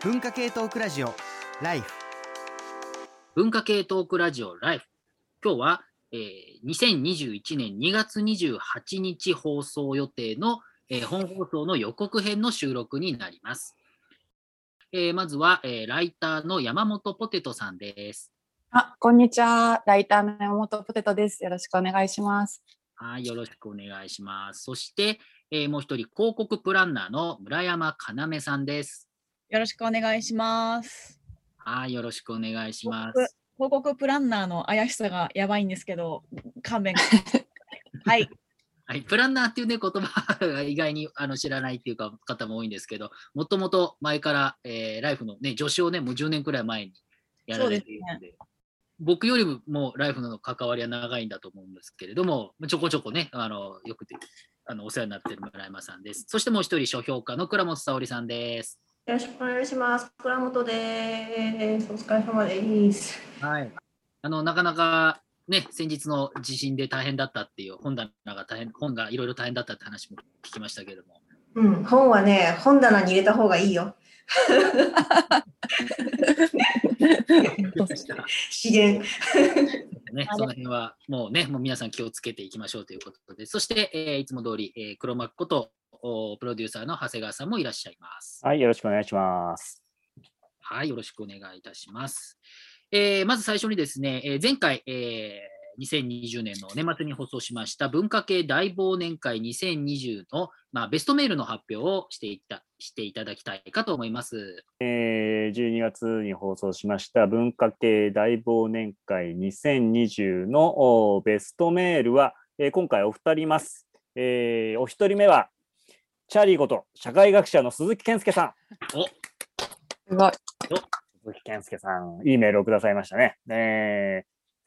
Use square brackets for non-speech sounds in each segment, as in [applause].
文化系トークラジオライフ文化系トークラジオライフ。今日は、えー2021年2月28日放送予定の、えー本放送の予告編の収録になります。えーまずは、えーライターの山本ポテトさんです。あ、こんにちは。ライターの山本ポテトです。よろしくお願いします。はい、よろしくお願いします。そして、えーもう一人、広告プランナーの村山かなめさんです。よろしくお願いします。はい、よろしくお願いしま広す。告広告プランナーの怪しさがやばいんですけど、勘弁。[laughs] はい。はい、プランナーっていうね、言葉が意外にあの知らないっていうか方も多いんですけど、もともと前から、えーライフのね、助手をね、もう10年くらい前にやられているので、僕よりももうライフの関わりは長いんだと思うんですけれども、ちょこちょこね、あのよくてあのお世話になっている村山さんです。そしてもう一人、書評家の倉本沙織さんです。よろしくお願いします。倉本です。お疲れ様です。はい。あの、なかなかね、先日の地震で大変だったっていう、本棚が大変、本がいろいろ大変だったって話も聞きましたけれども、うん、本はね、本棚に入れた方がいいよ。[laughs] 資源。ね、その辺はもうね、もう皆さん気をつけていきましょうということで、そして、えーいつも通り、えー黒幕ことおプロデューサーの長谷川さんもいらっしゃいます。はい、よろしくお願いします。はい、よろしくお願いいたします。えーまず最初にですね、えー前回、えー2020年の年末に放送しました文化系大忘年会2020の、まあ、ベストメールの発表をしていたしていただきたいかと思います。えー12月に放送しました文化系大忘年会2020のおベストメールは、えー今回お二人います。えーお一人目は、チャーリーこと社会学者の鈴木健介さん。おすごい。鈴木健介さん、いいメールをくださいましたね。え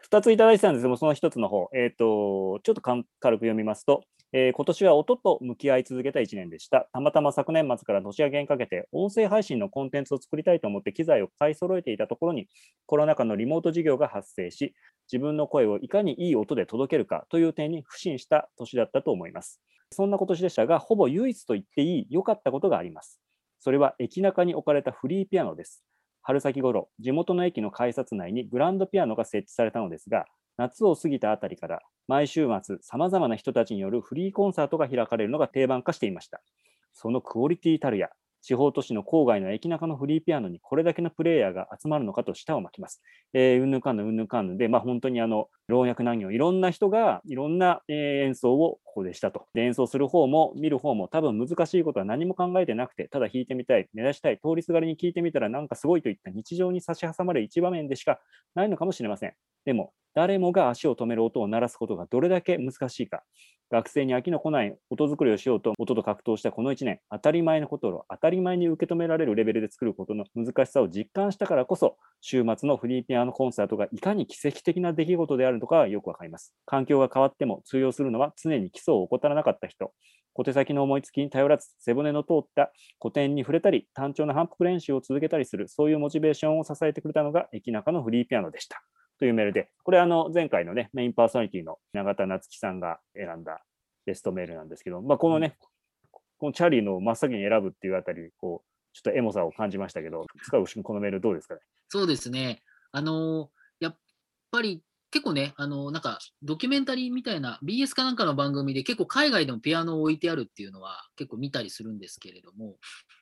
2ついただいてたんですけども、その1つの方、えー、とちょっと軽く読みますと、えー今年は音と向き合い続けた1年でした。たまたま昨年末から年明けにかけて、音声配信のコンテンツを作りたいと思って機材を買い揃えていたところに、コロナ禍のリモート授業が発生し、自分の声をいかにいい音で届けるかという点に不信した年だったと思います。そんな今年でしたが、ほぼ唯一と言っていい良かったことがあります。それは駅中に置かれたフリーピアノです。春先頃、地元の駅の改札内にグランドピアノが設置されたのですが、夏を過ぎたあたりから毎週末、さまざまな人たちによるフリーコンサートが開かれるのが定番化していました。そのクオリティたるや、地方都市の郊外の駅中のフリーピアノにこれだけのプレイヤーが集まるのかと舌を巻きます。えー、うんぬかんぬうんぬかんぬで、まあ、本当にあの老若男女いろんな人がいろんな、え演奏をここでしたと。で演奏する方も見る方も多分難しいことは何も考えてなくて、ただ弾いてみたい、目指したい、通りすがりに聞いてみたらなんかすごいといった日常に差し挟まる一場面でしかないのかもしれません。でも、誰もが足を止める音を鳴らすことがどれだけ難しいか。学生に飽きのこない音作りをしようと音と格闘したこの1年、当たり前のことを当たり前に受け止められるレベルで作ることの難しさを実感したからこそ、週末のフリーピアノコンサートがいかに奇跡的な出来事であるのかがよくわかります。環境が変わっても通用するのは常に基礎を怠らなかった人。小手先の思いつきに頼らず、背骨の通った古典に触れたり、単調な反復練習を続けたりする、そういうモチベーションを支えてくれたのが駅中のフリーピアノでした。というメールで、これあの前回のね、メインパーソナリティの永田夏樹さんが選んだベストメールなんですけど、まあ、このね、このチャーリーの真っ先に選ぶっていうあたり、こう、ちょっとエモさを感じましたけど、塚越君、このメールどうですかね？そうですね。あのやっぱり結構ね、あのなんかドキュメンタリーみたいな BS かなんかの番組で結構海外でもピアノを置いてあるっていうのは結構見たりするんですけれども、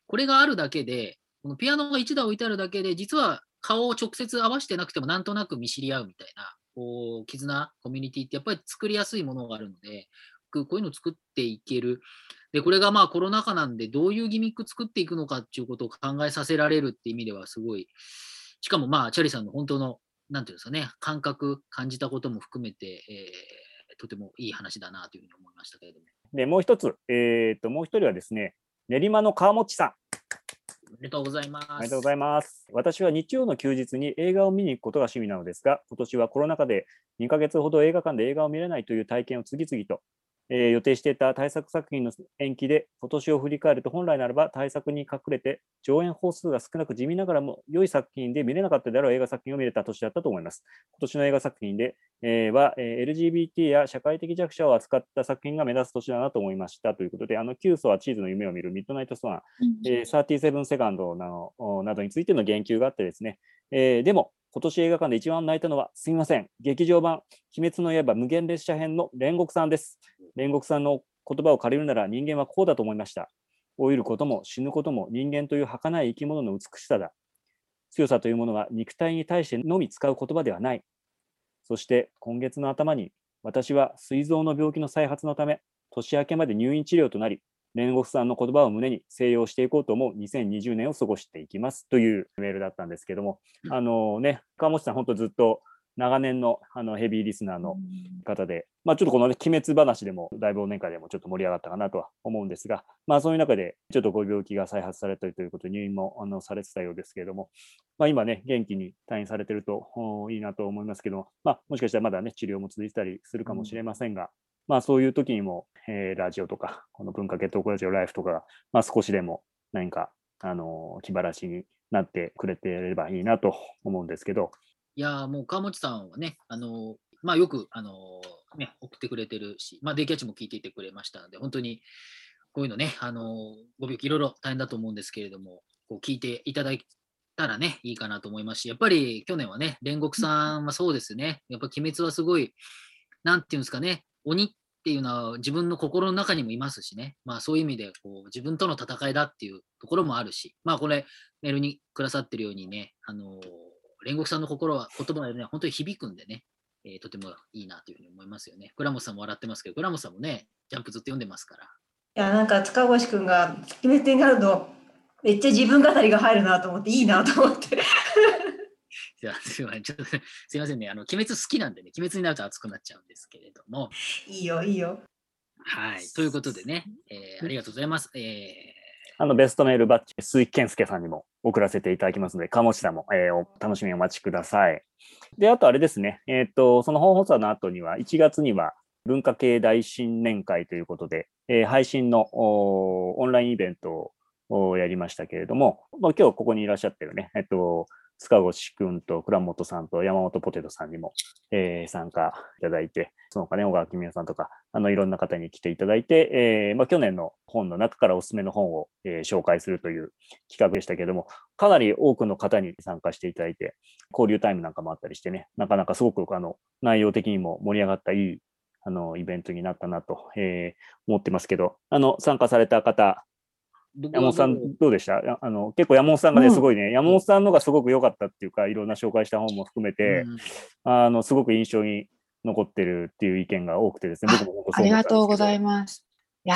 これがあるだけで、このピアノが1台置いてあるだけで、実は顔を直接合わせてなくてもなんとなく見知り合うみたいな、こう、絆、コミュニティってやっぱり作りやすいものがあるので、こういうのを作っていける。で、これがまあコロナ禍なんで、どういうギミック作っていくのかっていうことを考えさせられるって意味ではすごい、しかもまあ、チャリさんの本当の、なんていうんですかね、感覚、感じたことも含めて、えーとてもいい話だなというふうに思いましたけれども。で、もう一つ、えっ、と、もう一人はですね、練馬の川持さん。おめでとうございます。ありがとうございます。私は日曜の休日に映画を見に行くことが趣味なのですが、今年はコロナ禍で2ヶ月ほど映画館で映画を見れないという体験を次々と、えー予定していた対策作品の延期で今年を振り返ると本来ならば対策に隠れて上演本数が少なく地味ながらも良い作品で見れなかったであろう映画作品を見れた年だったと思います。今年の映画作品で、えーは、えー LGBT や社会的弱者を扱った作品が目立つ年だなと思いましたということで、あの、キューソはチーズの夢を見るミッドナイトスワン、えー、37セカンドなどおなどについての言及があってですね、えーでも、今年映画館で一番泣いたのは、すみません、劇場版、鬼滅の刃無限列車編の煉獄さんです。煉獄さんの言葉を借りるなら人間はこうだと思いました。老いることも死ぬことも人間という儚い生き物の美しさだ。強さというものは肉体に対してのみ使う言葉ではない。そして今月の頭に私は膵臓の病気の再発のため年明けまで入院治療となり煉獄さんの言葉を胸に静養していこうと思う2020年を過ごしていきますというメールだったんですけども、あのね、川本さん、本当ずっと長年のあのヘビーリスナーの方で、まあ、ちょっとこの、ね、鬼滅話でも、だいぶ忘年会でもちょっと盛り上がったかなとは思うんですが、まあ、そういう中で、ちょっとご病気が再発されたりということで、入院もあのされてたようですけれども、まあ、今ね、元気に退院されてるとおいいなと思いますけど、まあ、もしかしたらまだね、治療も続いてたりするかもしれませんが、まあ、そういう時にも、えーラジオとか、この文化系トークラジオライフとかが、まあ、少しでも何か、あの気晴らしになってくれてればいいなと思うんですけど、いやもう川持さんはね、あのまあ、よく、あのね、送ってくれてるし、まあ、デイキャッチも聞いていてくれましたので、本当にこういうのね、あのご病気いろいろ大変だと思うんですけれども、こう聞いていただいたらね、いいかなと思いますし、やっぱり去年はね、煉獄さんはそうですね、やっぱ鬼滅はすごい、なんていうんですかね、鬼っていうのは自分の心の中にもいますしね、まあそういう意味でこう自分との戦いだっていうところもあるし、まあこれ、メールにくださってるようにね、あの煉獄さんの心は、言葉がね、本当に響くんでね、えーとてもいいなというふうに思いますよね。倉本さんも笑ってますけど、倉本さんもね、ジャンプずっと読んでますから。いや、なんか塚越くんが決め手になると、めっちゃ自分語りが入るなと思って、いいなと思って。[laughs] いやすいません、ちょっとすいませんね、あの、鬼滅好きなんでね、鬼滅になると熱くなっちゃうんですけれども、いいよ、いいよ。はい、ということでね、えーありがとうございます。えあのベストメールバッジ、鈴木健介さんにも送らせていただきますので、鴨下さんも、えーお楽しみにお待ちください。で、あとあれですね、えっ、と、その本放送の後には、1月には文化系大新年会ということで、えー配信のオンラインイベントをやりましたけれども、まあ、今日ここにいらっしゃってるね、えっ、と、塚越くんと倉本さんと山本ポテトさんにも、えー参加いただいて、その他ね、小川公也さんとか、あの、いろんな方に来ていただいて、えーまあ、去年の本の中からおすすめの本を、えー紹介するという企画でしたけれども、かなり多くの方に参加していただいて、交流タイムなんかもあったりしてね、なかなかすごくあの内容的にも盛り上がったいいあのイベントになったなと、え思ってますけど、あの参加された方、山本さんどうでした？ああの結構山本さんがね、うん。すごいね、山本さんのがすごく良かったっていうか、いろんな紹介した本も含めて、うん。あのすごく印象に残ってるっていう意見が多くてですね、僕もありがとうございます。いや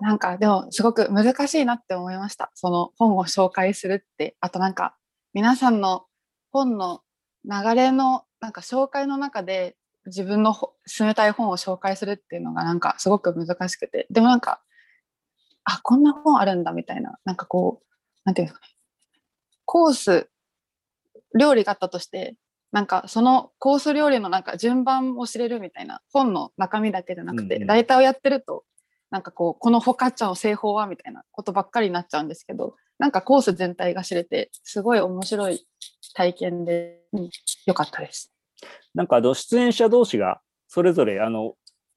ーなんかでもすごく難しいなって思いました。その本を紹介するって、あとなんか皆さんの本の流れのなんか紹介の中で自分のほ進めたい本を紹介するっていうのがなんかすごく難しくて、でもなんかあこんな本あるんだみたいななんかこうなんていうんですかねコース料理があったとしてなんかそのコース料理のなんか順番を知れるみたいな本の中身だけじゃなくて、うんうんライターをやってるとなんかこうこのフォカッチャの製法はみたいなことばっかりになっちゃうんですけどなんかコース全体が知れてすごい面白い体験で、うん、よかったです。なんかあの出演者同士がそれぞれあの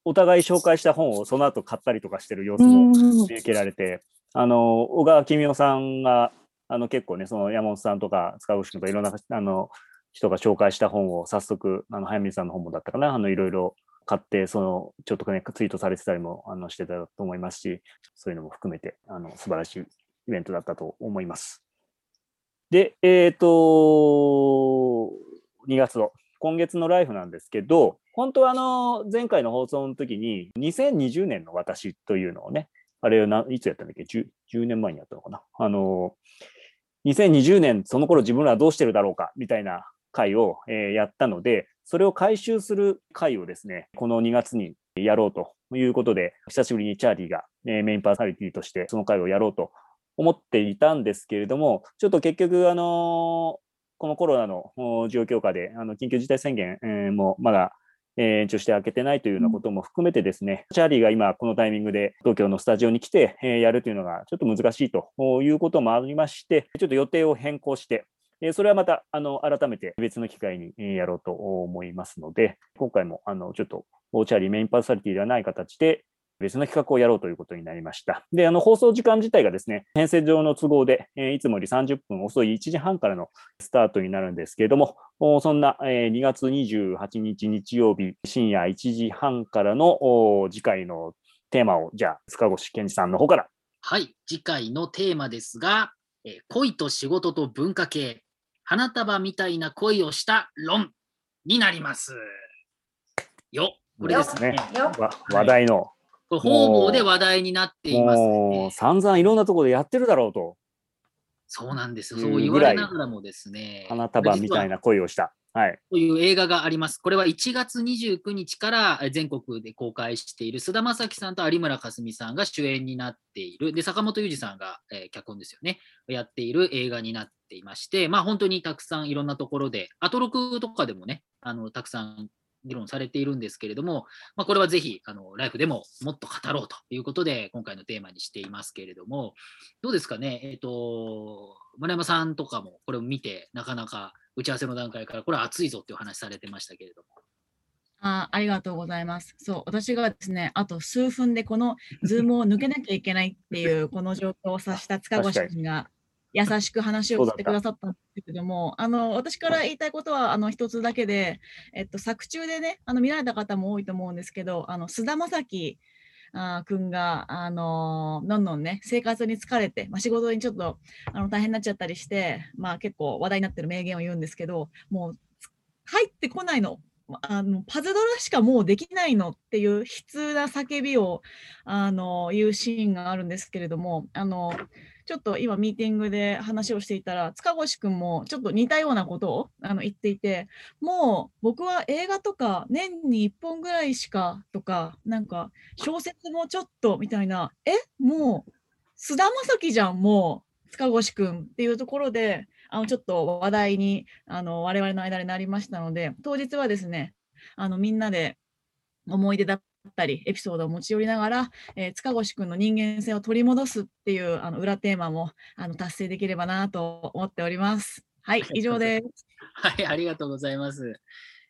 お互い紹介した本をその後買ったりとかしてる様子も見受けられて、あの小川公代さんがあの結構ね、その山本さんとか塚越君とかいろんなあの人が紹介した本を早速、あの早水さんの本もだったかな、あのいろいろ買って、そのちょっとね、ツイートされてたりもあのしてたと思いますし、そういうのも含めてあの素晴らしいイベントだったと思います。で、えっ、と、2月の今月のライフなんですけど、本当はあの前回の放送の時に2020年の私というのをね、あれないつやったんだっけ？10, 10年前にやったのかな？あの、2020年その頃自分らはどうしてるだろうかみたいな回を、えーやったので、それを回収する回をですね、この2月にやろうということで、久しぶりにチャーリーが、えーメインパーソナリティとしてその回をやろうと思っていたんですけれども、ちょっと結局、あのこのコロナのお状況下で、あの緊急事態宣言、えーもまだえー延長して開けてないというようなことも含めてですね、チャーリーが今このタイミングで東京のスタジオに来て、えーやるというのがちょっと難しいということもありまして、ちょっと予定を変更して、えーそれはまたあの改めて別の機会にえーやろうと思いますので、今回もあのちょっとチャーリーメインパーソナリティではない形で別の企画をやろうということになりました。で、あの放送時間自体がですね、編成上の都合で、えーいつもより30分遅い1時半からのスタートになるんですけれども、おそんな、えー2月28日日曜日深夜1時半からのお次回のテーマを、じゃあ、塚越健二さんの方から。はい、次回のテーマですが、えー恋と仕事と文化系、花束みたいな恋をした論になります。よ、これですね。話題の、これ方々で話題になっています、もうね。散々いろんなところでやってるだろうと、そうなんですよ。そう言われながらもですね。花束みたいな恋をした。はい。という映画があります。これは1月29日からえ全国で公開している菅田将暉さんと有村架純さんが主演になっている、で坂本裕二さんが、えー脚本ですよね、やっている映画になっていまして、まあ、本当にたくさんいろんなところで、アトロクとかでもね、あのたくさん議論されているんですけれども、まあ、これはぜひあのライフでももっと語ろうということで、今回のテーマにしていますけれども、どうですかね、えっ、と、丸山さんとかもこれを見て、なかなか打ち合わせの段階から、これは熱いぞっていうお話されてましたけれども。あありがとうございます。そう、私がですね、あと数分でこのズームを抜けなきゃいけないっていう、この状況を察した塚越君が優しく話をしてくださったんですけれども、あの、私から言いたいことは、あの、一つだけで、えっと、作中でね、あの、見られた方も多いと思うんですけど、あの、菅田将暉あー君が、あのどんどんね、生活に疲れて、まあ、仕事にちょっとあの大変になっちゃったりして、まあ、結構話題になってる名言を言うんですけど、もうつ入ってこないの、まあのパズドラしかもうできないのっていう悲痛な叫びをあの言うシーンがあるんですけれども、あのちょっと今ミーティングで話をしていたら、塚越君もちょっと似たようなことをあの言っていて、もう僕は映画とか年に1本ぐらいしかとか、なんか小説もちょっとみたいな、えもう菅田将暉じゃん、もう塚越君っていうところで、あのちょっと話題にあの我々の間でなりましたので、当日はですね、あのみんなで思い出だったり、エピソードを持ち寄りながら、えー塚越君の人間性を取り戻すっていうあの裏テーマもあの達成できればなと思っております。はい、以上です。はい、ありがとうございます。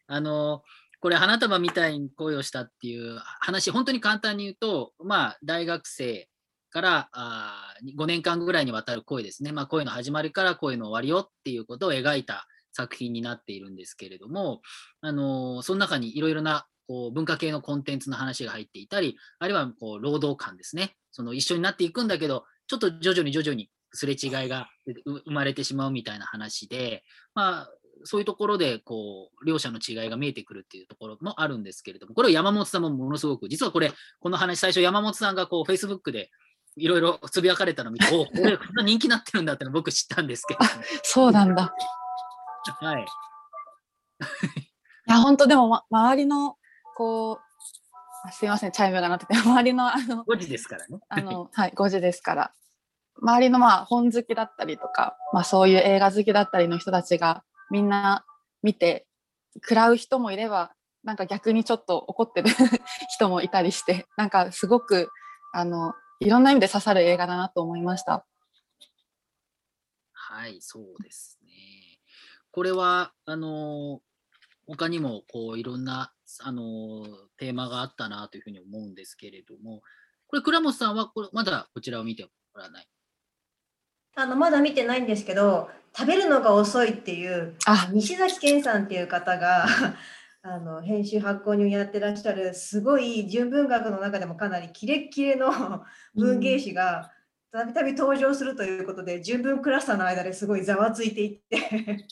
あの、これ、花束みたいに恋をしたっていう話、本当に簡単に言うと、まあ、大学生からあ5年間ぐらいにわたる恋ですね。まあ、恋の始まりから恋の終わりよっていうことを描いた作品になっているんですけれども、あのその中にいろいろなこう文化系のコンテンツの話が入っていたり、あるいはこう労働観ですね。その一緒になっていくんだけど、ちょっと徐々に徐々にすれ違いがう生まれてしまうみたいな話で、まあ、そういうところでこう両者の違いが見えてくるっていうところもあるんですけれども、これを山本さんもものすごく、実はこれ、この話、最初、山本さんがこう Facebook でいろいろつぶやかれたのを見て、おこれ、こんな人気になってるんだっての僕知ったんですけど、そうなんだ。はい、いや、本当でも、ま、周りの、こう、あすいません、チャイムが鳴ってて、[laughs] 周りの、あの、5時ですからね。あの、はい、5時ですから。周りの、まあ、本好きだったりとか、まあ、そういう映画好きだったりの人たちが、みんな見て、食らう人もいれば、なんか逆にちょっと怒ってる [laughs] 人もいたりして、なんかすごく、あの、いろんな意味で刺さる映画だなと思いました。はい、そうですね。これは、あの、他にもこういろんな、あの、テーマがあったなというふうに思うんですけれども、これ、倉本さんはこれまだこちらを見てもらわない？あのまだ見てないんですけど食べるのが遅いっていうあ、西崎健さんっていう方が [laughs] あの編集発行人をやってらっしゃるすごい純文学の中でもかなりキレッキレの [laughs] 文芸誌がたびたび登場するということで純文クラスターの間ですごいざわついていって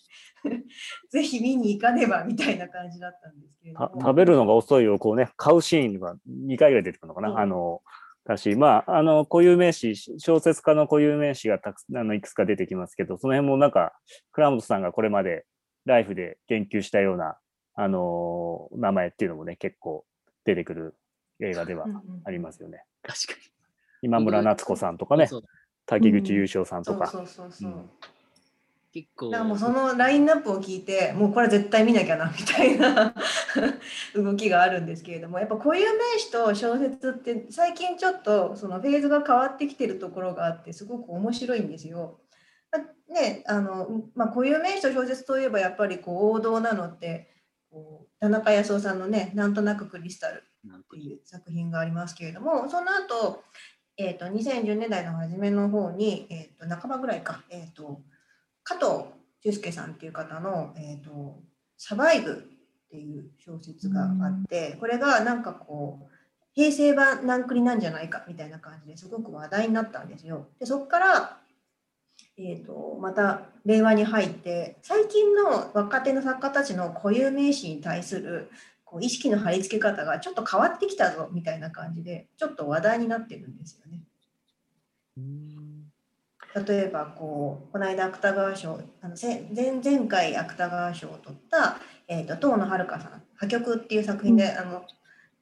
[laughs] ぜひ見に行かねばみたいな感じだったんですけれどたも食べるのが遅いをこうね、買うシーンが2回ぐらい出てくるのかな。うんあの、だし、まあ、あの、固有名詞、小説家の固有名詞がたくあのいくつか出てきますけど、その辺もなんか、倉本さんがこれまでライフで言及したような、あの名前っていうのもね、結構出てくる映画ではうんうんありますよね。確かに。今村夏子さんとかね、滝口優勝さんとか。そうそうそうそう、うん。結構。だからもうそのラインナップを聞いてもうこれ絶対見なきゃなみたいな [laughs] 動きがあるんですけれどもやっぱ固有名詞と小説って最近ちょっとそのフェーズが変わってきてるところがあってすごく面白いんですよ。ねあのまあ、固有名詞と小説といえばやっぱりこう王道なのってこう田中康夫さんのね「なんとなくクリスタル」っていう作品がありますけれどもその後、えーと、2010年代の初めの方に、えーと、半ばぐらいか、えーと、加藤俊介さんっていう方の「えー、とサバイブ」っていう小説があって、これがなんかこう平成版ナンクリなんじゃないかみたいな感じですごく話題になったんですよ。でそこからえーと、また令和に入って最近の若手の作家たちの固有名詞に対するこう意識の貼り付け方がちょっと変わってきたぞみたいな感じでちょっと話題になってるんですよね。例えばこうこの間芥川賞あの前前回芥川賞を取った、えーと、遠野遥さん「破局」っていう作品で、あの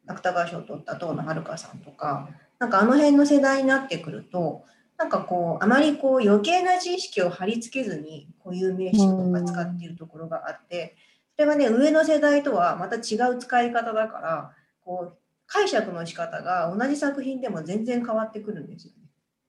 芥川賞を取った遠野遥さんとかなんかあの辺の世代になってくるとなんかこうあまりこう余計な知識を貼り付けずに固有名詞とか使っているところがあって、それがね上の世代とはまた違う使い方だからこう解釈の仕方が同じ作品でも全然変わってくるんですよね。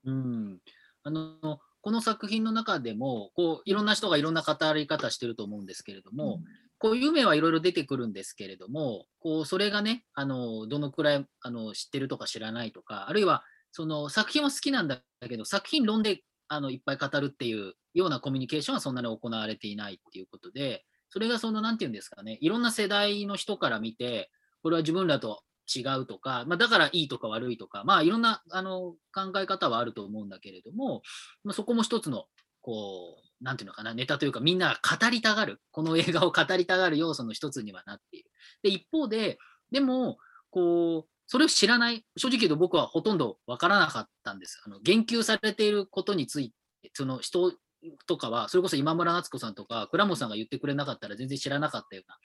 うんあのこの作品の中でもこういろんな人がいろんな語り方してると思うんですけれども、うん、こういう名はいろいろ出てくるんですけれどもこうそれがねあのどのくらいあの知ってるとか知らないとかあるいはその作品は好きなんだけど、作品論であのいっぱい語るっていうようなコミュニケーションはそんなに行われていないっていうことで、それがその、なんていうんですかね、いろんな世代の人から見て、これは自分らと違うとか、まあ、だからいいとか悪いとか、まあ、いろんなあの考え方はあると思うんだけれども、まあ、そこも一つの、こう、なんていうのかな、ネタというか、みんなが語りたがる、この映画を語りたがる要素の一つにはなっている。で、一方で、でも、こう、それを知らない、正直言うと僕はほとんどわからなかったんです。あの言及されていることについて、その人とかは、それこそ今村夏子さんとか倉本さんが言ってくれなかったら全然知らなかったような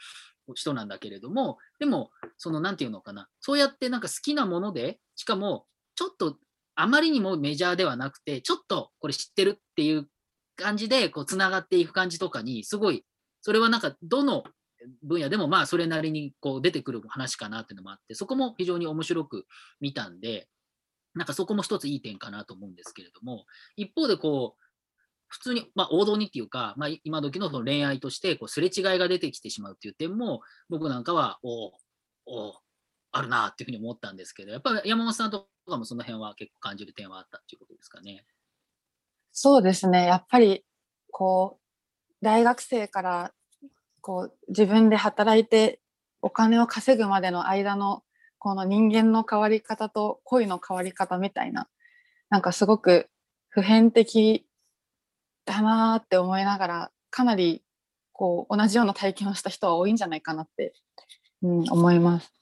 人なんだけれども、でも、その、なんていうのかな、そうやってなんか好きなもので、しかも、ちょっとあまりにもメジャーではなくて、ちょっとこれ知ってるっていう感じで、こう、つながっていく感じとかに、すごい、それはなんか、どの分野でもまあそれなりにこう出てくる話かなっていうのもあってそこも非常に面白く見たんでなんかそこも一ついい点かなと思うんですけれども一方でこう普通に、まあ、王道にっていうか、まあ、今時のその恋愛としてこうすれ違いが出てきてしまうっていう点も僕なんかはおおあるなっていうふうに思ったんですけどやっぱり山本さんとかもその辺は結構感じる点はあったっていうことですかね。そうですねやっぱりこう大学生からこう自分で働いてお金を稼ぐまでの間のこの人間の変わり方と恋の変わり方みたいななんかすごく普遍的だなって思いながらかなりこう同じような体験をした人は多いんじゃないかなって、うん、思います。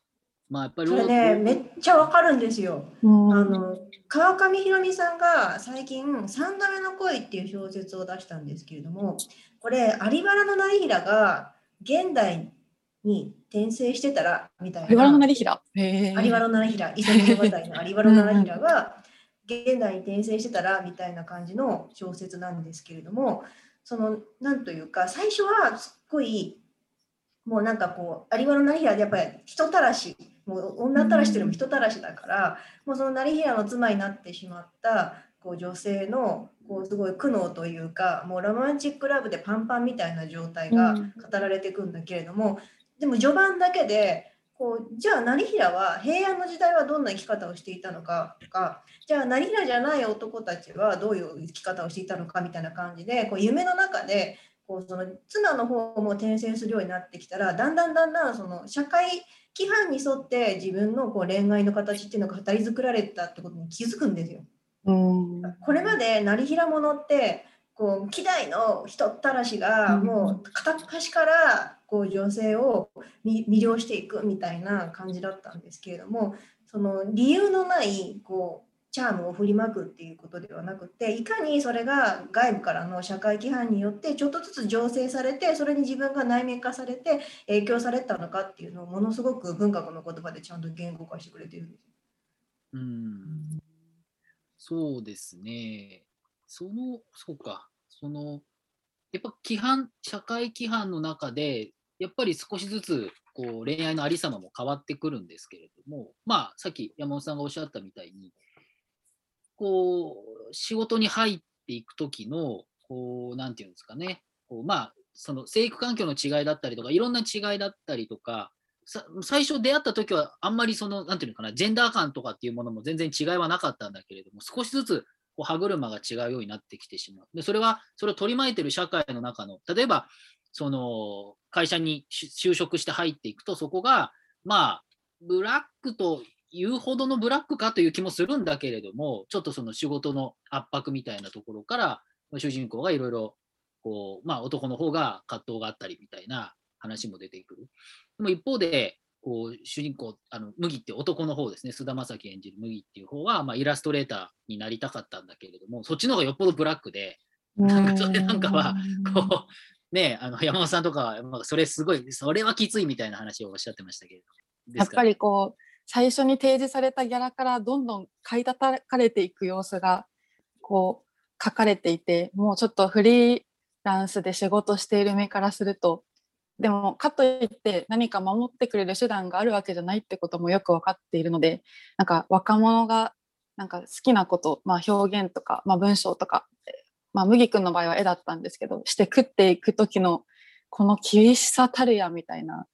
まあ、やっぱりそれねめっちゃわかるんですよ。うん、あの川上弘美さんが最近「三度目の恋」っていう小説を出したんですけれどもこれ有原の成平が現代に転生してたらみたいな。有原の成平？有原の成平、伊勢物語の有原の成平が現代に転生してたらみたいな感じの小説なんですけれども、そのなんというか最初はすっごいもうなんかこう有原の成平でやっぱり人たらしもう女たらしというよりも人たらしだからもうその成平の妻になってしまったこう女性のこうすごい苦悩というかもうロマンチックラブでパンパンみたいな状態が語られていくんだけれども、うん、でも序盤だけでこうじゃあ成平は平安の時代はどんな生き方をしていたのかとかじゃあ成平じゃない男たちはどういう生き方をしていたのかみたいな感じでこう夢の中でこうその妻の方も転生するようになってきたらだんだんだんだんその社会規範に沿って自分のこう恋愛の形っていうのが語り作られたってことに気づくんですよ。これまで成平者ってこう希代の人ったらしがもう片っ端からこう女性を魅了していくみたいな感じだったんですけれどもその理由のないこうチャームを振りまくっていうことではなくていかにそれが外部からの社会規範によってちょっとずつ醸成されてそれに自分が内面化されて影響されたのかっていうのをものすごく文学の言葉でちゃんと言語化してくれてるんです。うんそうですね。その、そうか、その、やっぱ規範、社会規範の中で、やっぱり少しずつ、こう恋愛のありさまも変わってくるんですけれども、まあ、さっき山本さんがおっしゃったみたいに、こう、仕事に入っていくときの、こう、なんていうんですかね、こうまあ、その生育環境の違いだったりとか、いろんな違いだったりとか、最初出会った時はあんまりその、なんていうのかな、ジェンダー感とかっていうものも全然違いはなかったんだけれども、少しずつこう歯車が違うようになってきてしまう。で、それは、それを取り巻いてる社会の中の、例えば、その会社に就職して入っていくと、そこが、まあ、ブラックというほどのブラックかという気もするんだけれども、ちょっとその仕事の圧迫みたいなところから、主人公がいろいろ、こう、まあ、男の方が葛藤があったりみたいな話も出てくる。でも一方で、こう主人公、あの麦って男の方ですね、菅田将暉演じる麦っていう方は、まあ、イラストレーターになりたかったんだけれども、そっちの方がよっぽどブラックで、なんかそれなんかは、こう、ね、あの [laughs] 山本さんとかは、それすごい、それはきついみたいな話をおっしゃってましたけれどやっぱりこう、最初に提示されたギャラからどんどん買い叩かれていく様子が、こう、書かれていて、もうちょっとフリーランスで仕事している身からすると、でもかといって何か守ってくれる手段があるわけじゃないってこともよく分かっているのでなんか若者がなんか好きなこと、まあ、表現とか、まあ、文章とか、まあ、麦君の場合は絵だったんですけどして食っていく時のこの厳しさたるやみたいな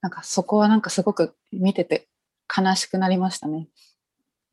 なんかそこはなんかすごく見てて悲しくなりましたね。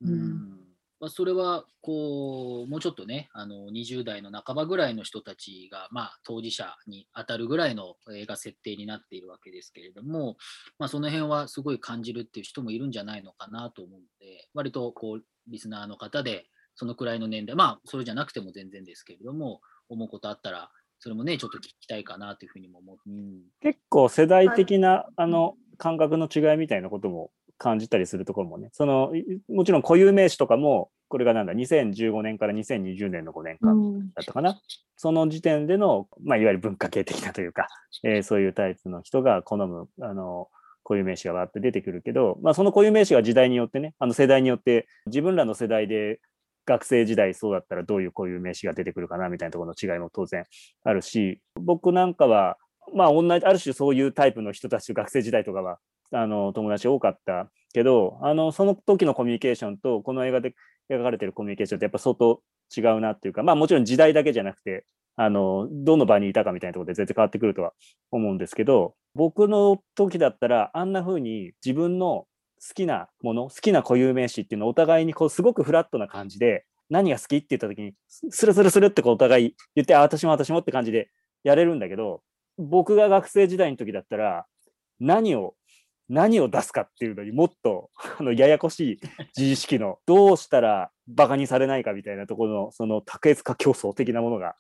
うんまあ、それはこうもうちょっとねあの20代の半ばぐらいの人たちが、まあ、当事者に当たるぐらいの映画設定になっているわけですけれども、まあ、その辺はすごい感じるっていう人もいるんじゃないのかなと思うので割とこうリスナーの方でそのくらいの年代まあそれじゃなくても全然ですけれども思うことあったらそれもねちょっと聞きたいかなというふうにも思う、うん、結構世代的な、あの感覚の違いみたいなことも感じたりするところもね、その、もちろん固有名詞とかも、これがなんだ、2015年から2020年の5年間だったかな。うん、その時点での、まあ、いわゆる文化系的なというか、えー、そういうタイプの人が好む、あの、固有名詞がわって出てくるけど、まあ、その固有名詞が時代によってね、あの世代によって、自分らの世代で学生時代そうだったらどういう固有名詞が出てくるかなみたいなところの違いも当然あるし、僕なんかは、まあ同じ、ある種そういうタイプの人たち学生時代とかはあの友達多かったけどあのその時のコミュニケーションとこの映画で描かれてるコミュニケーションってやっぱ相当違うなっていうかまあもちろん時代だけじゃなくてあのどの場にいたかみたいなところで全然変わってくるとは思うんですけど僕の時だったらあんな風に自分の好きなもの好きな固有名詞っていうのをお互いにこうすごくフラットな感じで何が好きって言った時にスルスルスルってこうお互い言ってあ私も私もって感じでやれるんだけど僕が学生時代の時だったら何を何を出すかっていうのにもっとあのややこしい自意識のどうしたらバカにされないかみたいなところのその卓越化競争的なものが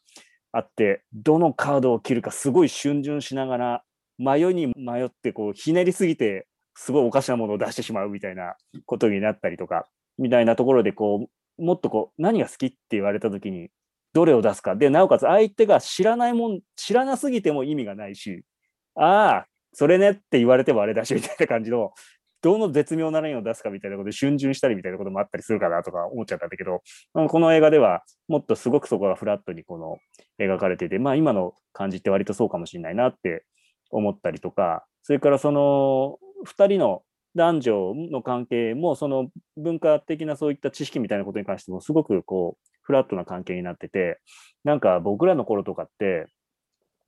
あってどのカードを切るかすごい逡巡しながら迷いに迷ってこうひねりすぎてすごいおかしなものを出してしまうみたいなことになったりとかみたいなところでこうもっとこう何が好きって言われた時にどれを出すか。でなおかつ相手が知らないもん知らなすぎても意味がないしああそれねって言われてもあれだしみたいな感じの、どの絶妙なラインを出すかみたいなことで逡巡したりみたいなこともあったりするかなとか思っちゃったんだけど、この映画ではもっとすごくそこがフラットにこの描かれてて、まあ今の感じって割とそうかもしれないなって思ったりとか、それからその2人の男女の関係もその文化的なそういった知識みたいなことに関してもすごくこうフラットな関係になっててなんか僕らの頃とかって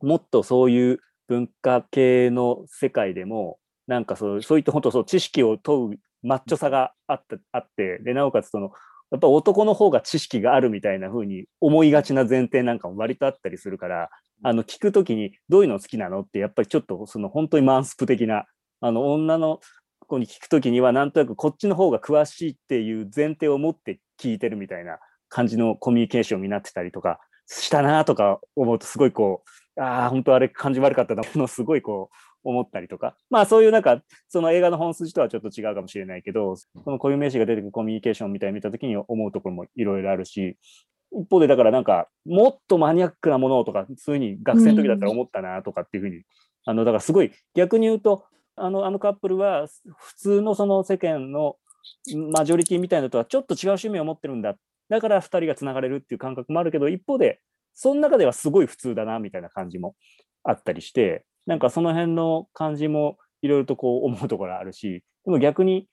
もっとそういう文化系の世界でもなんかそうそういった本当そう知識を問うマッチョさがあったあってでなおかつそのやっぱ男の方が知識があるみたいな風に思いがちな前提なんかも割とあったりするからあの聞く時にどういうの好きなのってやっぱりちょっとその本当にマンスプ的なあの女の子に聞く時にはなんとなくこっちの方が詳しいっていう前提を持って聞いてるみたいな感じのコミュニケーションになってたりとかしたなとか思うとすごいこうああ、本当あれ感じ悪かったなものすごいこう思ったりとか、まあそういうなんか、その映画の本筋とはちょっと違うかもしれないけど、その固有名詞が出てくるコミュニケーションみたいに見たときに思うところもいろいろあるし、一方でだからなんか、もっとマニアックなものとか、そういうふうに学生の時だったら思ったなとかっていうふうに、あの、だからすごい逆に言うと、あの、あのカップルは普通のその世間のマジョリティみたいなのとはちょっと違う趣味を持ってるんだ。だから2人がつながれるっていう感覚もあるけど、一方で、その中ではすごい普通だなみたいな感じもあったりしてなんかその辺の感じもいろいろとこう思うところあるし、でも逆に、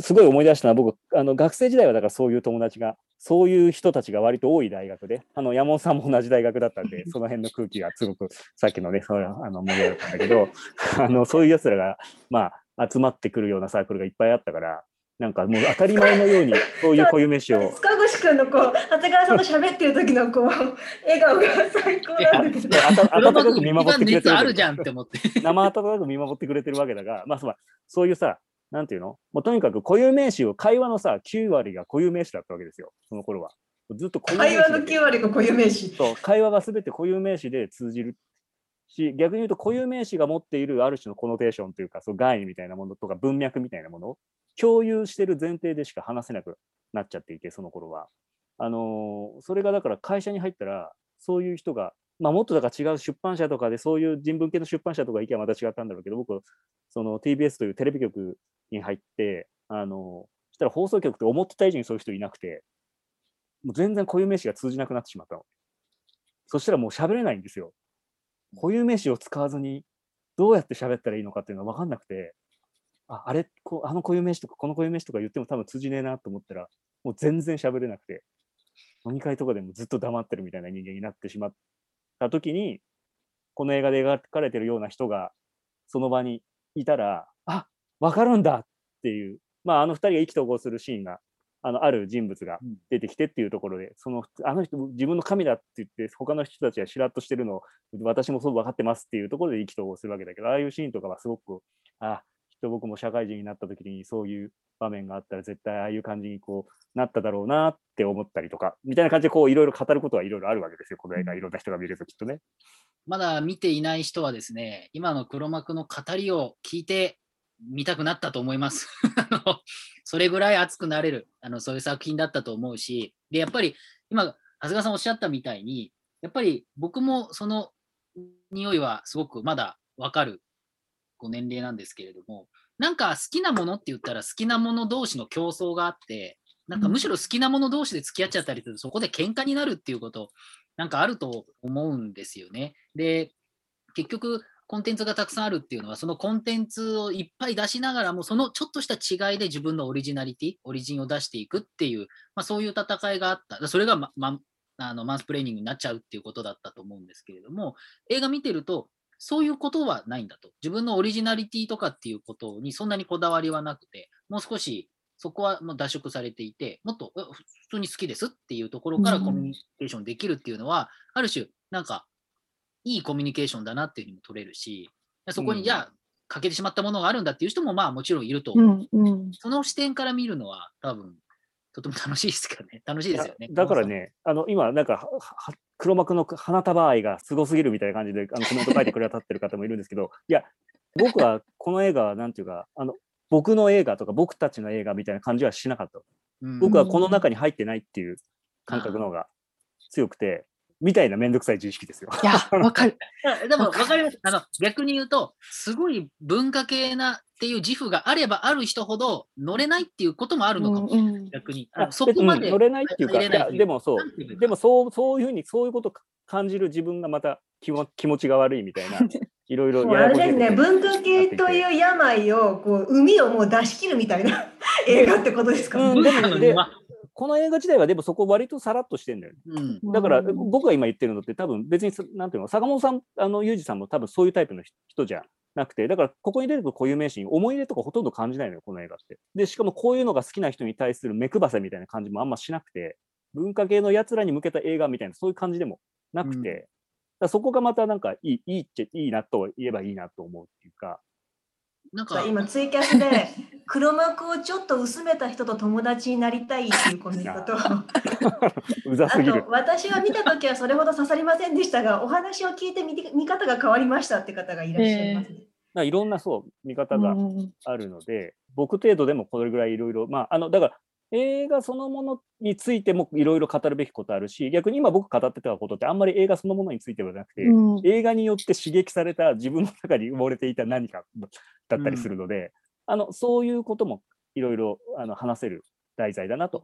すごい思い出したのは僕、あの学生時代はだからそういう友達が、そういう人たちが割と多い大学で、あの山本さんも同じ大学だったんで、[laughs] その辺の空気がすごく、さっきのね、そういうあの盛り上がったんだけど、[laughs] あのそういう奴らが、まあ、集まってくるようなサークルがいっぱいあったから、なんかもう当たり前のように、そういう固有飯を。[laughs] 塚越くんのこう長谷川さんと喋ってる時のこう笑顔が最高なんだけどであた温かく見見守ってくれてるわけ熱あるじゃんって思って。生温かく見守ってくれてるわけだが、まあ、そうそういうさ、なんていうの？もうとにかく固有名詞を、会話のさ、9割が固有名詞だったわけですよ、その頃は。ずっと固有名詞会話のだけ9割が固有名詞。そう、会話がすべて固有名詞で通じるし、逆に言うと固有名詞が持っているある種のコノテーションというか、そう概念みたいなものとか文脈みたいなものを共有してる前提でしか話せなくなっちゃっていて、その頃は。あのーそれがだから会社に入ったら、そういう人が、まあ、もっとだから違う出版社とかで、そういう人文系の出版社とか行けばまた違ったんだろうけど、僕、その TBS というテレビ局に入って、あのそしたら放送局って思ってた以上にそういう人いなくて、もう全然固有名詞が通じなくなってしまったの。そしたらもう喋れないんですよ。固有名詞を使わずにどうやって喋ったらいいのかっていうのが分かんなくて、ああれこあの固有名詞とかこの固有名詞とか言っても多分通じねえなと思ったら、もう全然喋れなくて、飲み会とかでもずっと黙ってるみたいな人間になってしまった時に、この映画で描かれてるような人がその場にいたら、あ分かるんだっていう、まああの二人が意気投合するシーンが、あのある人物が出てきてっていうところで、そのあの人、自分の神だって言って、他の人たちがしらっとしてるのを、私もそう分かってますっていうところで意気投合するわけだけど、ああいうシーンとかはすごく、あきっと僕も社会人になった時にそういう場面があったら絶対ああいう感じにこうなっただろうなって思ったりとか、みたいな感じでこういろいろ語ることはいろいろあるわけですよ、この映画、いろんな人が見るときっとね。まだ見ていない人はですね、今の黒幕の語りを聞いて見たくなったと思います。[laughs] それぐらい熱くなれるあの、そういう作品だったと思うし、で、やっぱり今、長谷川さんおっしゃったみたいに、やっぱり僕もその匂いはすごくまだわかるご年齢なんですけれども、なんか好きなものって言ったら好きなもの同士の競争があって、なんかむしろ好きなもの同士で付き合っちゃったりすると、そこで喧嘩になるっていうこと、なんかあると思うんですよね。で、結局、コンテンツがたくさんあるっていうのは、そのコンテンツをいっぱい出しながらも、そのちょっとした違いで自分のオリジナリティ、オリジンを出していくっていう、まあ、そういう戦いがあった。それが、ままあのマンスプレーニングになっちゃうっていうことだったと思うんですけれども、映画見てると、そういうことはないんだと。自分のオリジナリティとかっていうことにそんなにこだわりはなくて、もう少しそこはもう脱色されていて、もっとえ普通に好きですっていうところからうんコミュニケーションできるっていうのは、ある種、なんか、いいコミュニケーションだなっていうふうにも取れるし、そこうんにじゃあ、欠けてしまったものがあるんだっていう人もまあもちろんいるとう思う。んうんその視点から見るのは多分、とても楽しいですからね。[laughs] 楽しいですよね。だからね、あの今、なんか黒幕の花束愛がすごすぎるみたいな感じであのコメント書いてくださってる方もいるんですけど、[laughs] いや、僕はこの映画はなんていうか、あの僕の映画とか僕たちの映画みたいな感じはしなかった。うん僕はこの中に入ってないっていう感覚の方が強くて、みたいなめんどくさい自意識ですよ。いや、[laughs] わかる。あでも分かります。あの逆に言うと、すごい文化系なっていう自負があればある人ほど乗れないっていうこともあるのかもしれない。うん逆に。ああのそこまで乗れないっていうか、いやでもそうでもそうそういうふうにそういうこと感じる自分がまた気も気持ちが悪いみたいな、[laughs] いろいろあれですね、文化系とういう病を、こう、海をもう出し切るみたいな [laughs] 映画ってことですかね。うんで文化もでの沼この映画自体はでもそこ割とさらっとしてんだよね。うんだからうん僕が今言ってるのって多分別にそなんていうの坂本さんあのユージさんも多分そういうタイプの人じゃなくてだからここに出てくる固有名詞に思い入れとかほとんど感じないのよこの映画って。でしかもこういうのが好きな人に対する目配せみたいな感じもあんましなくて文化系のやつらに向けた映画みたいなそういう感じでもなくて、うんだそこがまたなんかいいいいっちゃいいなと言えばいいなと思うっていうか。なんか、今ツイキャスで黒幕をちょっと薄めた人と友達になりたいっていうコメントと。あ [laughs] うざすぎる。と。私は見た時はそれほど刺さりませんでしたがお話を聞いて見て見方が変わりましたって方がいらっしゃいます、ね。だからいろんなそう見方がうんあるので、僕程度でもこれぐらいいろいろ、まあ、あの、だから映画そのものについてもいろいろ語るべきことあるし、逆に今僕語ってたことってあんまり映画そのものについてはなくて、うん映画によって刺激された自分の中に埋もれていた何かだったりするので、あの、そういうこともいろいろあの話せる題材だなと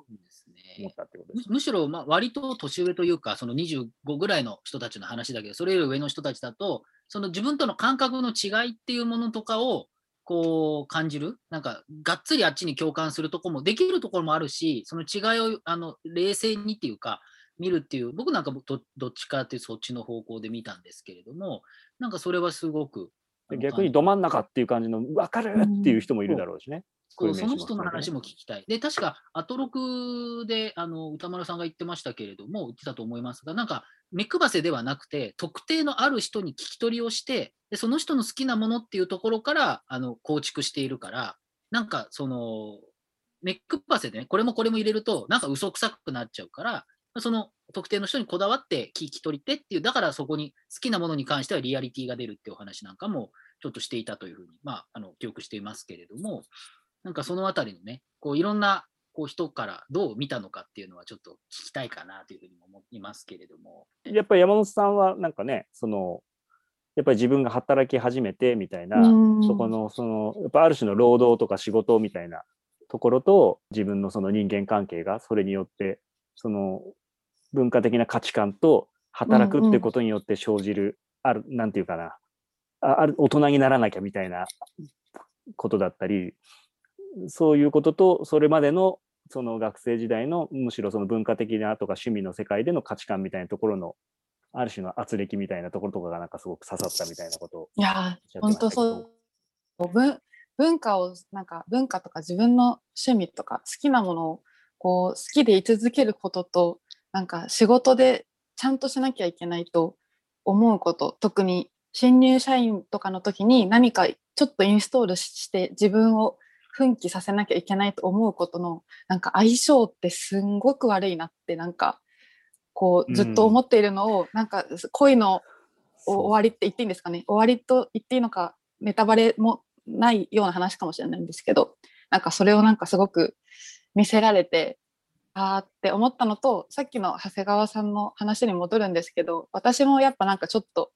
思っね。たってことです。むむしろ、まあ、割と年上というか、その25ぐらいの人たちの話だけど、それより上の人たちだと、その自分との感覚の違いっていうものとかを、こう感じる、なんかがっつりあっちに共感するとこもできるところもあるし、その違いをあの冷静にっていうか、見るっていう、僕なんかどどっちかっていうそっちの方向で見たんですけれども、なんかそれはすごく。逆にど真ん中っていう感じの分かるっていう人もいるだろうしね。そうその人の話も聞きたい。で、確か、アトロクであの歌丸さんが言ってましたけれども、言ってたと思いますが、なんか、目配せではなくて、特定のある人に聞き取りをしてで、その人の好きなものっていうところからあの構築しているから、なんか、その、目配せでね、これもこれも入れると、なんか嘘くさくなっちゃうから、その特定の人にこだわって聞き取り手っていう、だからそこに好きなものに関してはリアリティが出るっていうお話なんかもちょっとしていたというふうに、まあ、あの記憶していますけれども、なんかそのあたりのね、こういろんなこう人からどう見たのかっていうのはちょっと聞きたいかなというふうに思いますけれども。やっぱり山本さんはなんかね、そのやっぱり自分が働き始めてみたいな、そこのそのやっぱある種の労働とか仕事みたいなところと自分のその人間関係がそれによってその文化的な価値観と働くってことによって生じる、ある、なんていうかな、ある大人にならなきゃみたいなことだったり、そういうことと、それまでのその学生時代のむしろその文化的なとか趣味の世界での価値観みたいなところのある種の圧力みたいなところとかがなんかすごく刺さったみたいなことをいや本当そう。文文化をなんか文化とか自分の趣味とか好きなものをこう好きで居続けることとなんか仕事でちゃんとしなきゃいけないと思うこと。特に新入社員とかの時に何かちょっとインストールして自分を奮起させなきゃいけないと思うことのなんか相性ってすんごく悪いなってなんかこうずっと思っているのを、うん、なんか恋の終わりって言っていいんですかね。終わりと言っていいのかネタバレもないような話かもしれないんですけどなんかそれをなんかすごく見せられてあーって思ったのとさっきの長谷川さんの話に戻るんですけど私もやっぱなんかちょっと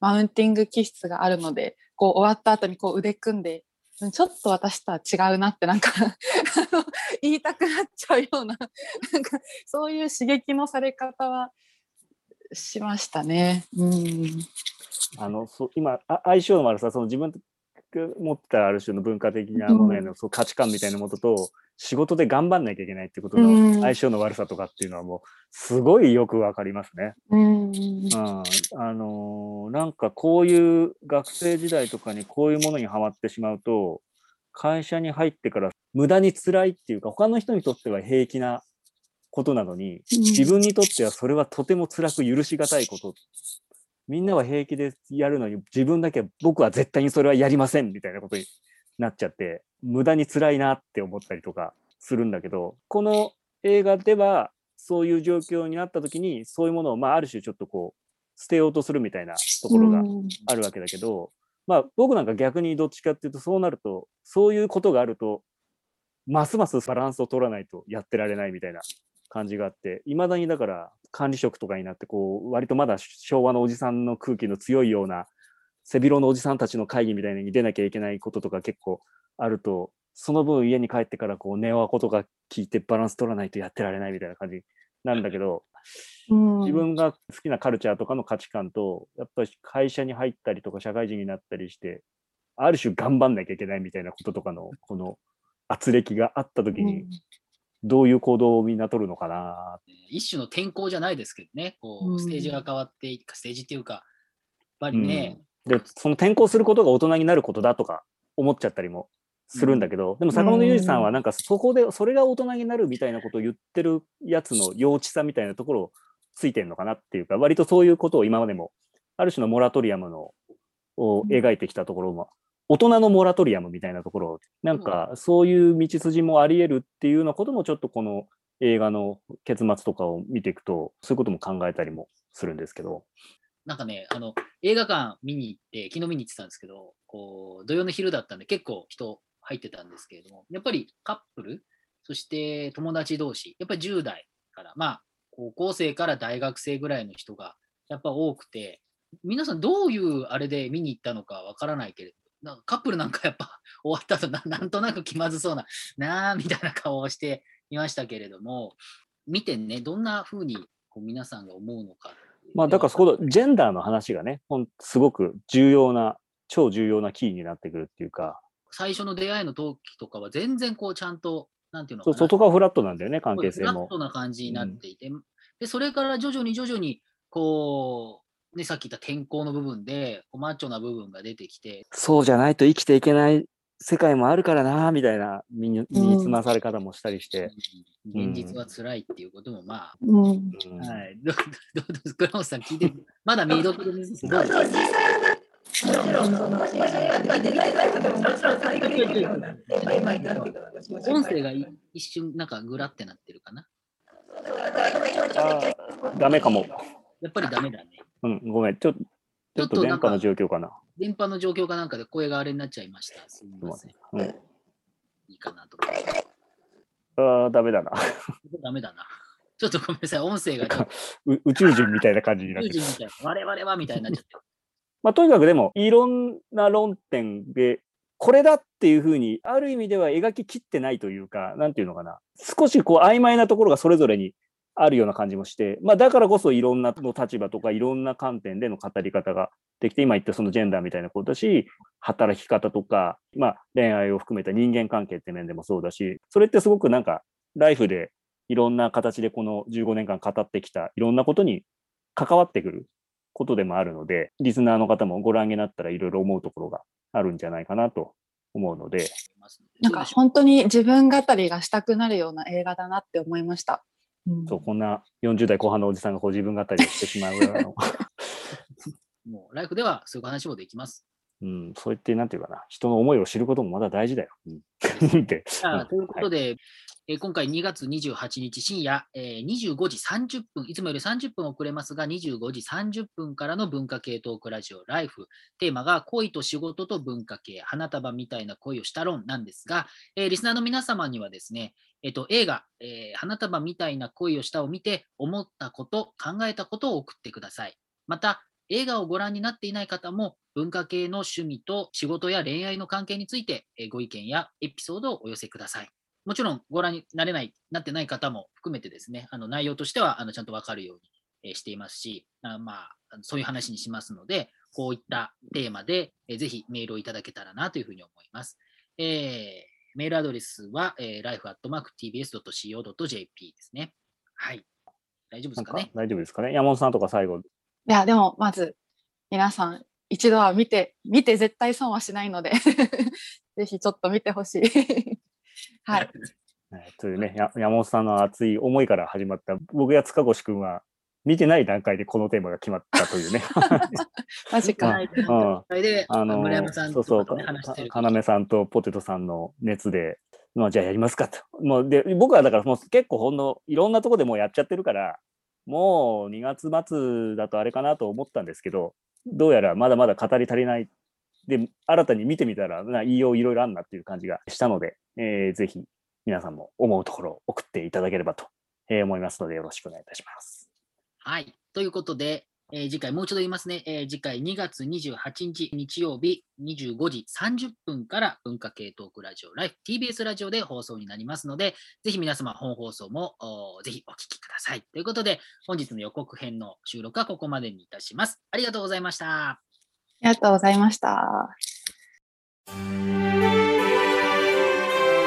マウンティング気質があるのでこう終わった後にこう腕組んでちょっと私とは違うなってなんか言いたくなっちゃうようななんかそういう刺激のされ方はしましたね。うんあのそ今あ相性の悪さその自分持ったある種の文化的なものへの、そう価値観みたいなものと仕事で頑張んなきゃいけないってことの相性の悪さとかっていうのはもうすごいよくわかりますね。うん、あのー、なんかこういう学生時代とかにこういうものにはまってしまうと会社に入ってから無駄に辛いっていうか他の人にとっては平気なことなのに自分にとってはそれはとても辛く許しがたいことみんなは平気でやるのに自分だけ僕は絶対にそれはやりませんみたいなことになっちゃって無駄に辛いなって思ったりとかするんだけどこの映画ではそういう状況になった時にそういうものをまあある種ちょっとこう捨てようとするみたいなところがあるわけだけど、まあ僕なんか逆にどっちかっていうとそうなるとそういうことがあるとますますバランスを取らないとやってられないみたいな感じがあっていまだにだから管理職とかになってこう割とまだ昭和のおじさんの空気の強いような背広のおじさんたちの会議みたいに出なきゃいけないこととか結構あるとその分家に帰ってからこう寝わことか聞いてバランス取らないとやってられないみたいな感じなんだけど、うん、自分が好きなカルチャーとかの価値観とやっぱり会社に入ったりとか社会人になったりしてある種頑張んなきゃいけないみたいなこととかのこの圧力があった時に、どういう行動をみんな取るのかな？一種の転校じゃないですけどね、こうステージが変わっていく、ステージっていうか、やっぱりね、で、その転校することが大人になることだとか思っちゃったりもするんだけど、うん、でも坂本裕二さんはなんかそこで、それが大人になるみたいなことを言ってるやつの幼稚さみたいなところをついてるのかなっていうか、割とそういうことを今までも、ある種のモラトリアムのを描いてきたところも、大人のモラトリアムみたいなところ、なんかそういう道筋もあり得るっていうようなこともちょっとこの映画の結末とかを見ていくと、そういうことも考えたりもするんですけど。なんかね、あの、映画館見に行って、昨日見に行ってたんですけど、こう、土曜の昼だったんで結構人入ってたんですけれども、やっぱりカップル、そして友達同士、やっぱり10代から、まあ、高校生から大学生ぐらいの人がやっぱ多くて、皆さんどういうあれで見に行ったのかわからないけれど、なんかカップルなんかやっぱ [laughs] 終わった後ななんとなく気まずそうな、なあみたいな顔をしていましたけれども、見てね、どんな風にこう皆さんが思うのかまあ、だからそこのジェンダーの話がね、ほんすごく重要な、超重要なキーになってくるっていうか。最初の出会いの時とかは全然こうちゃんと、なんていうの外側フラットなんだよね、関係性もフラッ。トな感じになっていて、でそれから徐々に徐々に、こう、ね、さっき言った天候の部分で、マッチョな部分が出てきて、そうじゃないと生きていけない世界もあるからな、みたいな身に身につまされ方もしたりして。うん現実は辛いっていうことも、まうん。うんあ、はい。どうどうどうです倉本さん聞いて、まだメイドとですけど、です音声がい一瞬なんかグラってなってるかな？ダメかも。やっぱりダメだね。うん、ごめん。ちょっちょっと電波の状況かな。電波の状況かなんかで声があれになっちゃいました。すみません。うん、いいかなと思って。ああ、ダメだな。ダメだな。ちょっとごめんなさい。音声が宇宙人みたいな感じになってる。宇宙人みたいな。我々はみたいになっちゃってる。[laughs] まあ、とにかくでも、いろんな論点で、これだっていうふうに、ある意味では描ききってないというか、なんていうのかな。少しこう曖昧なところがそれぞれにあるような感じもして、まあ、だからこそいろんなの立場とかいろんな観点での語り方ができて、今言ったそのジェンダーみたいなことだし、働き方とか、まあ、恋愛を含めた人間関係って面でもそうだし、それってすごくなんか、ライフでいろんな形でこの15年間語ってきたいろんなことに関わってくることでもあるので、リスナーの方もご覧になったらいろいろ思うところがあるんじゃないかなと思うので、なんか本当に自分語りがしたくなるような映画だなって思いました。うん。そう、こんな40代後半のおじさんがこう自分語りをしてしまうの、[laughs] もうライフではそういう話もできます。うん、そうやって、なんていうかな、人の思いを知ることもまだ大事だよ。うん、[laughs] ということで、え今回2月28日深夜、え25時30分、いつもより30分遅れますが、25時30分からの文化系トークラジオライフ。テーマが恋と仕事と文化系、花束みたいな恋をした論なんですが、えリスナーの皆様にはですね、えっと、映画、えー花束みたいな恋をしたを見て、思ったこと、考えたことを送ってください。また、映画をご覧になっていない方も、文化系の趣味と仕事や恋愛の関係について、えご意見やエピソードをお寄せください。もちろんご覧になれない、なってない方も含めてですね、あの内容としてはあのちゃんとわかるように、えーしていますし、あまあ、そういう話にしますので、こういったテーマで、えーぜひメールをいただけたらなというふうに思います。えーメールアドレスは、えー、life.tbs.co.jp ですね。はい。大丈夫ですかね？大丈夫ですかね？山本さんとか最後、いや、でもまず皆さん一度は見て、見て絶対損はしないので、[laughs] ぜひちょっと見てほしい。はい。えーというね、や山本さんの熱い思いから始まった、僕や塚越くんは見てない段階でこのテーマが決まったというね。[laughs] マジか。で、あの村山さんそうそう、かとかとね話してるかなめさんとポテトさんの熱で、まあ、じゃあやりますかと。もうで僕はだからもう結構ほんのいろんなとこでもうやっちゃってるから、もう2月末だとあれかなと思ったんですけど、どうやらまだまだ語り足りない。で、新たに見てみたら、な言いよういろいろあるなっていう感じがしたので、えーぜひ皆さんも思うところを送っていただければとえー思いますので、よろしくお願いいたします。はい。ということで、えー次回もう一度言いますね。えー次回2月28日日曜日25時30分から文化系トークラジオライフ TBS ラジオで放送になりますので、ぜひ皆様本放送もぜひお聞きください。ということで、本日の予告編の収録はここまでにいたします。ありがとうございました。ありがとうございました。